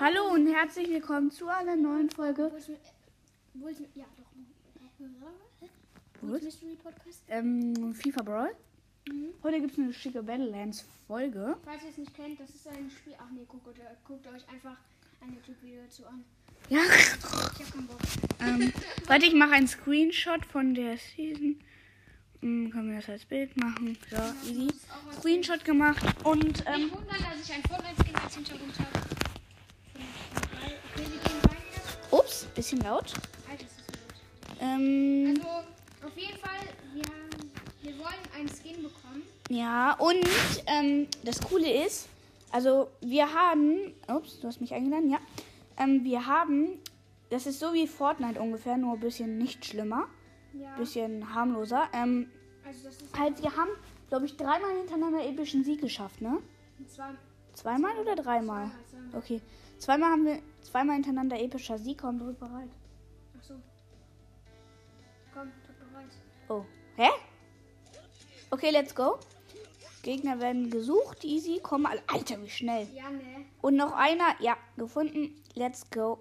Hallo und herzlich willkommen zu einer neuen Folge Wo ist mit, wo ist mit, ja doch. Hä? Wo Was? ist Mystery Podcast? ähm, FIFA Brawl. Mhm. Heute gibt es eine schicke Battlelands Folge. Falls ihr es nicht kennt, das ist ein Spiel. Ach nee, guckt, guckt euch einfach ein YouTube-Video dazu an. Ja. Ich hab keinen Bock. ähm, warte, ich mache einen Screenshot von der Season. Hm, können wir das als Bild machen? So, easy. Screenshot gemacht und ähm, wundern, dass ich ein Fortnite-Skin als Hintergrund habe. Bisschen laut. Alter, ist das laut. Ähm, Also, auf jeden Fall, wir, haben, wir wollen einen Skin bekommen. ja, und ähm, das Coole ist, also wir haben, ups, du hast mich eingeladen, ja. Ähm, wir haben, das ist so wie Fortnite ungefähr, nur ein bisschen nicht schlimmer, Ja. bisschen harmloser. Ähm, Also, das ist halt, wir haben, glaube ich, dreimal hintereinander epischen Sieg geschafft, ne? zwar. Zweimal oder dreimal? Zweimal, zweimal. Okay. Zweimal haben wir zweimal hintereinander epischer Sieg. Komm, drück bereit. Ach so. Komm, drück bereit. Oh. Hä? Okay, let's go. Gegner werden gesucht. Easy. Komm mal. Alter, wie schnell. Ja, ne. Und noch einer. Ja, gefunden. Let's go.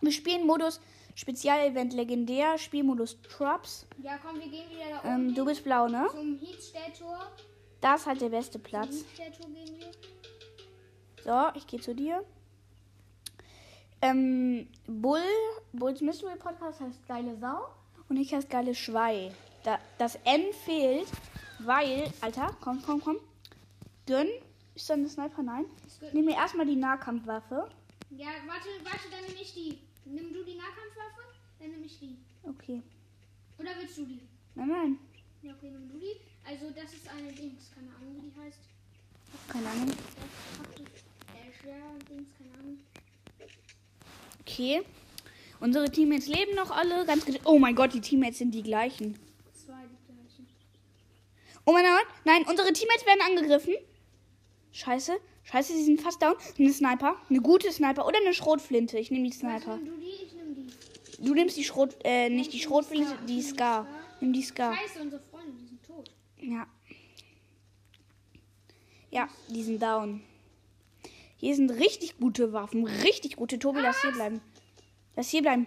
Wir spielen Modus Spezialevent legendär. Spielmodus Traps. Ja, komm, wir gehen wieder da Ähm, oben. du bist blau, ne? Zum Heatstelltor. Da ist halt der beste Zum Platz. Heatstelltor gehen wir. So, ich gehe zu dir. Ähm, Bull, Bulls Mystery Podcast heißt geile Sau und ich heiße geile Schwei. Da, das N fehlt, weil, Alter, komm, komm, komm. Gönn. Ist da eine Sniper? Nein. Ist. Nimm mir erstmal die Nahkampfwaffe. Ja, warte, warte, dann nehme ich die. Nimm du die Nahkampfwaffe, dann nehme ich die. Okay. Oder willst du die? Nein, nein. Ja, okay, nimm du die. Also, das ist eine Dings, keine Ahnung, wie die heißt. Keine Ahnung. Das praktisch. Äh, schwer Dings, keine Ahnung. Okay. Unsere Teammates leben noch alle. Ganz Oh mein Gott, die Teammates sind die gleichen. Zwei, die gleichen. Oh mein Gott. Nein, unsere Teammates werden angegriffen. Scheiße. Scheiße, sie sind fast down. Eine Sniper. Eine gute Sniper. Oder eine Schrotflinte. Ich nehme die Sniper. du die, ich nehme die. Du nimmst die Schrot... Äh, nicht die Schrotflinte, die Scar. Nimm die Scar. Scheiße, unsere Freunde, die sind tot. Ja. Ja, die sind down. Hier sind richtig gute Waffen. Richtig gute. Tobi, lass hier bleiben. Lass hier bleiben.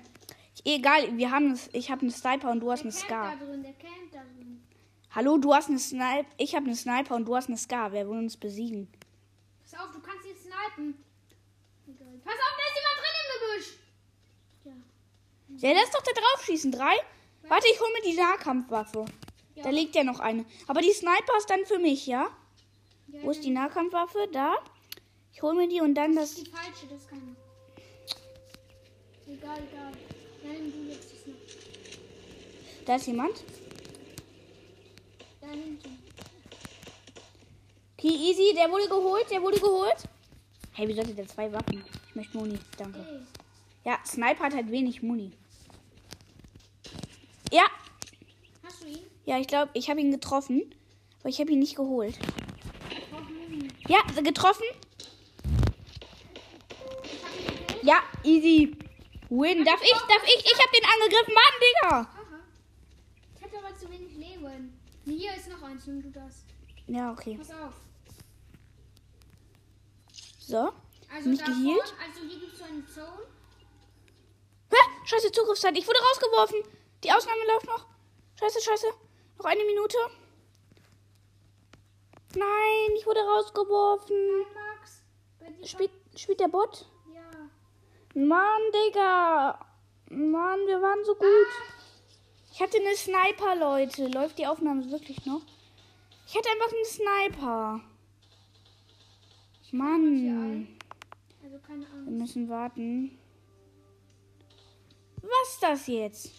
Ich, egal, wir haben es. Ich habe eine Sniper und du hast Der eine Scar. da drin, der campt da drin. Hallo, du hast eine Sniper. Ich habe eine Sniper und du hast eine Scar. Wer will uns besiegen? Pass auf, du kannst jetzt snipen. Egal. Pass auf, da ist jemand drin im Gebüsch. Ja. Lass doch da drauf schießen. Drei? Warte, ich hole mir die Nahkampfwaffe. Ja. Da liegt ja noch eine. Aber die Sniper ist dann für mich, ja? ja Wo ist die Nahkampfwaffe? Da. Ich hole mir die und dann Das das. ist die falsche, das kann. Egal, egal. Nein, du jetzt das noch. Da ist jemand. Da hinten. Okay, easy. Der wurde geholt. Der wurde geholt. Hey, wie sollte der zwei Waffen? Ich möchte Muni. Danke. Ey. Ja, Sniper hat halt wenig Muni. Ja. Hast du ihn? Ja, ich glaube, ich habe ihn getroffen. Aber ich habe ihn nicht geholt. Ja, getroffen. Ja, easy. Win. Darf ich? Darf ich? Ich habe den angegriffen. Mann, Digga. Aha. Ich hatte aber zu wenig Leben. Hier ist noch eins, nimm du das. Ja, okay. Pass auf. So. Also Mich da geheilt? vorne, also hier gibt es so eine Zone. Hä? Scheiße, Zugriffszeit. Ich wurde rausgeworfen. Die Ausnahme läuft noch. Scheiße, scheiße. Noch eine Minute. Nein, ich wurde rausgeworfen. Nein, Max. Spielt, spielt der Bot? Mann, Digga. Mann, wir waren so gut. Ich hatte eine Sniper, Leute. Läuft die Aufnahme wirklich noch? Ich hatte einfach einen Sniper. Mann. Also Wir müssen warten. Was ist das jetzt?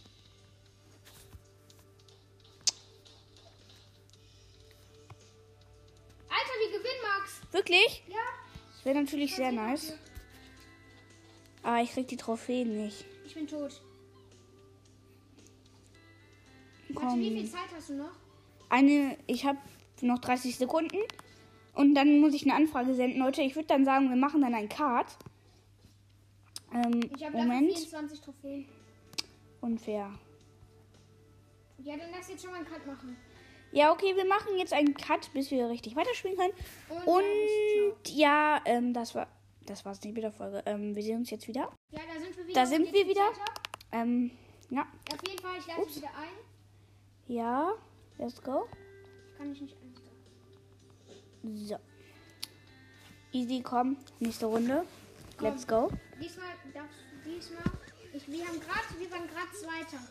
Alter, wir gewinnen, Max. Wirklich? Ja. Das wäre natürlich sehr nice. Aber ich krieg die Trophäen nicht. Ich bin tot. Warte, wie viel Komm. Zeit hast du noch? Eine, ich habe noch 30 Sekunden. Und dann muss ich eine Anfrage senden. Leute, ich würde dann sagen, wir machen dann ein Card. Ähm, Ich habe dafür Moment. 24 Trophäen. Unfair. Ja, dann lass jetzt schon mal einen Cut machen. Ja, okay, wir machen jetzt einen Cut, bis wir richtig weiterspielen können. Und, Und ja, ähm, das war. Das war's nicht mit der Folge. Ähm, wir sehen uns jetzt wieder. Ja, da sind wir wieder. Da sind wir wieder. Ähm, ja. Auf jeden Fall, ich lade Ups. dich wieder ein. Ja. Let's go. Kann ich nicht einstellen. So. Easy, komm. Nächste Runde. Let's go. Diesmal darfst du diesmal. Ich, wir haben gerade, wir waren gerade Zweiter.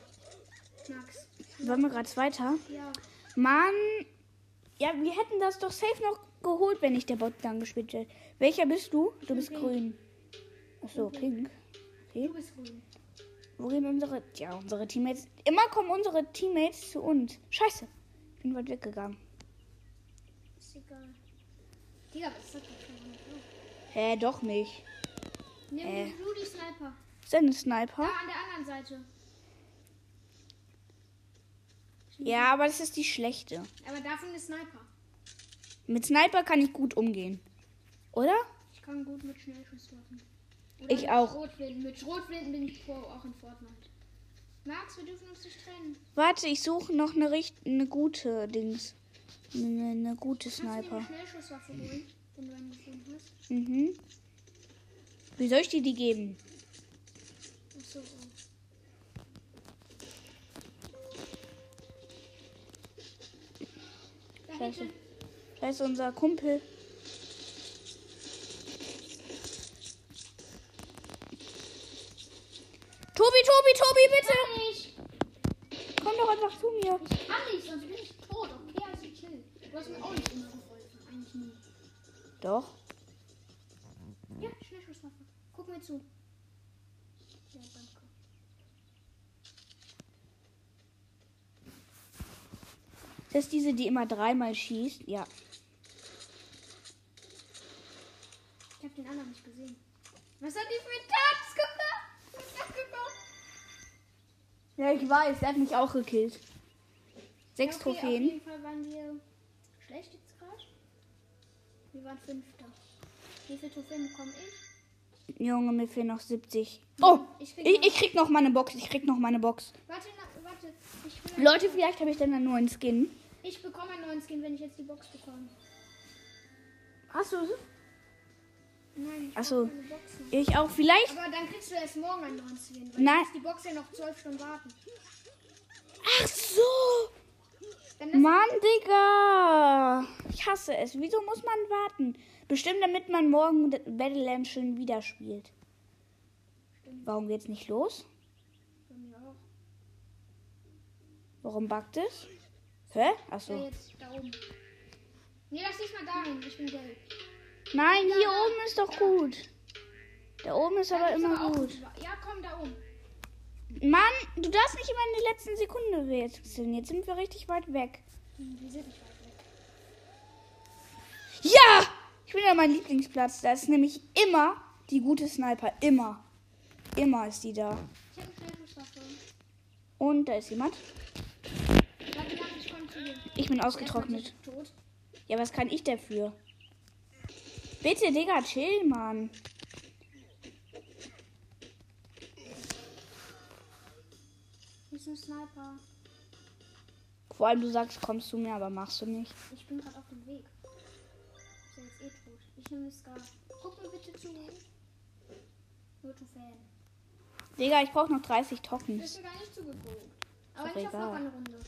Max. Wollen wir gerade weiter? Ja. Mann. Ja, wir hätten das doch safe noch geholt, wenn nicht der Bot dann gespielt hätte. Welcher bist du? Du bist pink. grün. Achso, pink. Okay. Du bist grün. Wo gehen unsere. Ja, unsere Teammates. Immer kommen unsere Teammates zu uns. Scheiße. Ich bin weit weggegangen. Ist egal. Digga, was ist das denn Hä, doch nicht. Nimm Äh. den Rudy Sniper. Ist ein Sniper? an der anderen Seite. Ja, aber das ist die schlechte. Aber davon ist Sniper. Mit Sniper kann ich gut umgehen. Oder? Ich kann gut mit Schnellschusswaffen. Ich mit auch. Schrotflinten. Mit Schrotflinten bin ich pro auch in Fortnite. Max, wir dürfen uns nicht trennen. Warte, ich suche noch eine, richt eine gute Dings. Eine, eine gute Kannst du Sniper. eine Schnellschusswaffe holen, wenn du eine gefunden hast? Mhm. Wie soll ich dir die geben? Achso, oh. Da Scheiße. Da ist unser Kumpel. Tobi, Tobi, Tobi, bitte! Komm doch einfach zu mir. Ich kann nicht, sonst bin ich tot. Okay, also chill. Du hast mir auch nicht immer geholfen. Eigentlich nie. Doch. Ja, Schnellschusswaffe. Guck mir zu. Ja, danke. Das ist diese, die immer dreimal schießt. Ja. Ich hab den anderen nicht gesehen. Was hat die für ein Tabs gemacht? Ja, ich weiß. Der hat mich auch gekillt. Sechs Ja, okay, Auf Trophäen. jeden Fall waren wir schlecht jetzt gerade. Wir waren Fünfter. Wie viele Trophäen bekomme ich? Junge, mir fehlen noch 70. Oh, Ich krieg ich, noch- ich krieg noch meine Box. Ich krieg noch meine Box. Warte, na, warte. Ich, will, Leute, vielleicht habe ich dann einen neuen Skin. ich bekomme einen neuen Skin, wenn ich jetzt die Box bekomme. Hast du Nein, ich auch. Vielleicht. Aber dann kriegst du erst morgen neuen Skin. Weil Nein. die Box ja noch zwölf Stunden warten. Ach so. Mann, Digga. Ich hasse es. Wieso muss man warten? Bestimmt, damit man morgen Battleland schon wieder spielt. Warum geht's nicht los? Warum buggt es? Hä? Ach Ja, jetzt da oben. Nee, lass diesmal dahin. Ich bin gelb. Nein, hier oben ist doch gut. Da oben ist aber immer gut. Ja, komm, da oben. Mann, du darfst nicht immer in der letzten Sekunde wechseln. Jetzt sind wir richtig weit weg. Wir sind nicht weit weg. Ja! Ich bin an meinem Lieblingsplatz. Da ist nämlich immer die gute Sniper. Immer. Immer ist die da. Ich habe eine. Und da ist jemand. Ich bin ausgetrocknet. Ja, was kann ich dafür? Bitte, Digga, chill, Mann. Ist ein Sniper. Vor allem, du sagst, kommst zu mir, aber machst du nicht. Ich bin gerade auf dem Weg. Ist ja jetzt eh tot. Ich nehme das Gas. Guck mir bitte zu. Nur zu Fan. Digga, ich brauche noch 30 Du Tokens. bist mir gar nicht zugeguckt. Aber doch ich habe noch eine Runde.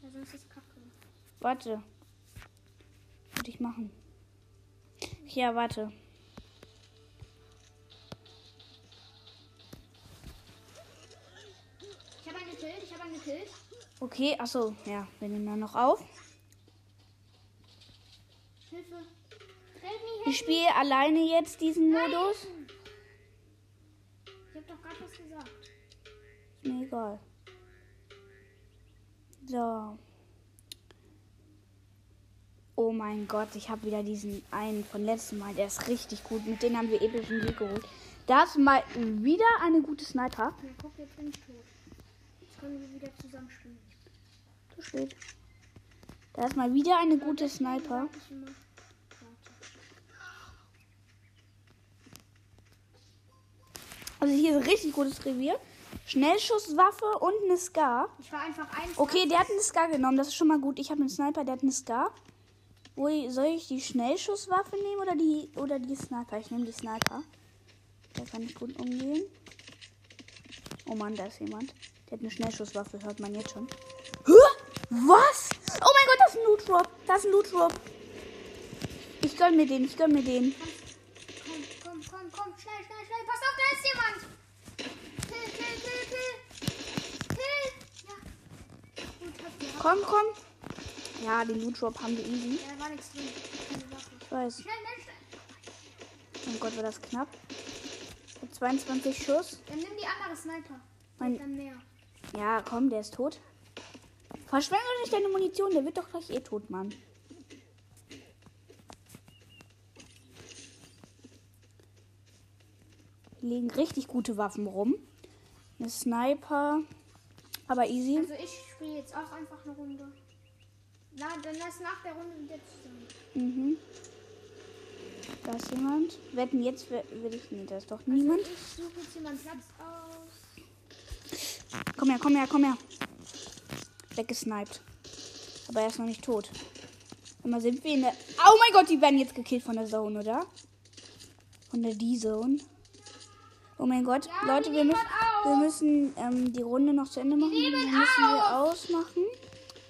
Ja, sonst ist Kacke. Warte. Ich machen. Ja, warte. Ich habe einen gekillt, ich habe einen gekillt. Okay, achso, ja, wir nehmen dann noch auf. Hilfe. Ich spiele alleine jetzt diesen Modus. me. Ich habe doch gerade was gesagt. Ist mir egal. So. Oh mein Gott, ich habe wieder diesen einen von letztem Mal. Der ist richtig gut. Mit dem haben wir epischen Sieg geholt. Da ist mal wieder eine gute Sniper. Ja, guck, jetzt bin ich tot. Jetzt können wir wieder zusammen spielen. Zu spät. Da ist mal wieder eine gute Sniper. Also hier ist ein richtig gutes Revier. Schnellschusswaffe und eine Scar. Ich war einfach ein. Okay, der hat eine Scar genommen. Das ist schon mal gut. Ich habe einen Sniper, der hat eine Scar. Wo soll ich die Schnellschusswaffe nehmen oder die oder die Sniper? Ich nehme die Sniper. Da kann ich gut umgehen. Oh Mann, da ist jemand. Der hat eine Schnellschusswaffe, hört man jetzt schon. Hä? Was? Oh mein Gott, das ist ein Loot Drop. Das ist ein Loot Drop. Ich gönn mir den, ich gönn mir den. Komm, komm, komm, komm, schnell, schnell, schnell. Pass auf, da ist jemand. Kill, kill, kill, kill. Kill. Ja. Gut. Komm, komm. Ja, den Loot Drop haben wir easy. Ja, war nichts drin. Ich weiß. Oh mein Gott, war das knapp. Ich hab 22 Schuss. Dann nimm die andere Sniper. Mein- Dann näher. Ja, komm, der ist tot. Verschwende nicht deine Munition, der wird doch gleich eh tot, Mann. Hier liegen richtig gute Waffen rum. Eine Sniper. Aber easy. Also ich spiele jetzt auch einfach eine Runde. Na, dann lass nach der Runde wieder zusammen. Mhm. Da ist jemand. Wetten, jetzt will ich. Nee, da ist doch Also niemand. ich suche jetzt meinen Platz aus. Komm her, komm her, komm her. Weggesniped. Aber er ist noch nicht tot. Immer sind wir in der. Oh mein Gott, die werden jetzt gekillt von der Zone, oder? Von der D-Zone. Oh mein Gott, Ja, Leute, wir müssen, wir müssen ähm, die Runde noch zu Ende machen. Dann müssen wir auf. ausmachen.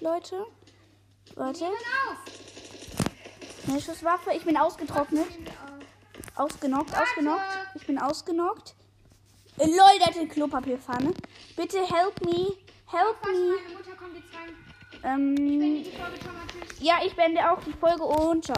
Leute. Warte. Nehmen auf. Schnellschusswaffe. Ich bin ausgetrocknet. Ausgenockt, ausgenockt. Ich bin ausgenockt. Äh, lol, der hat eine Klopapierpfanne. Bitte help me. Help me. Ähm, ja, ich beende auch die Folge und ciao.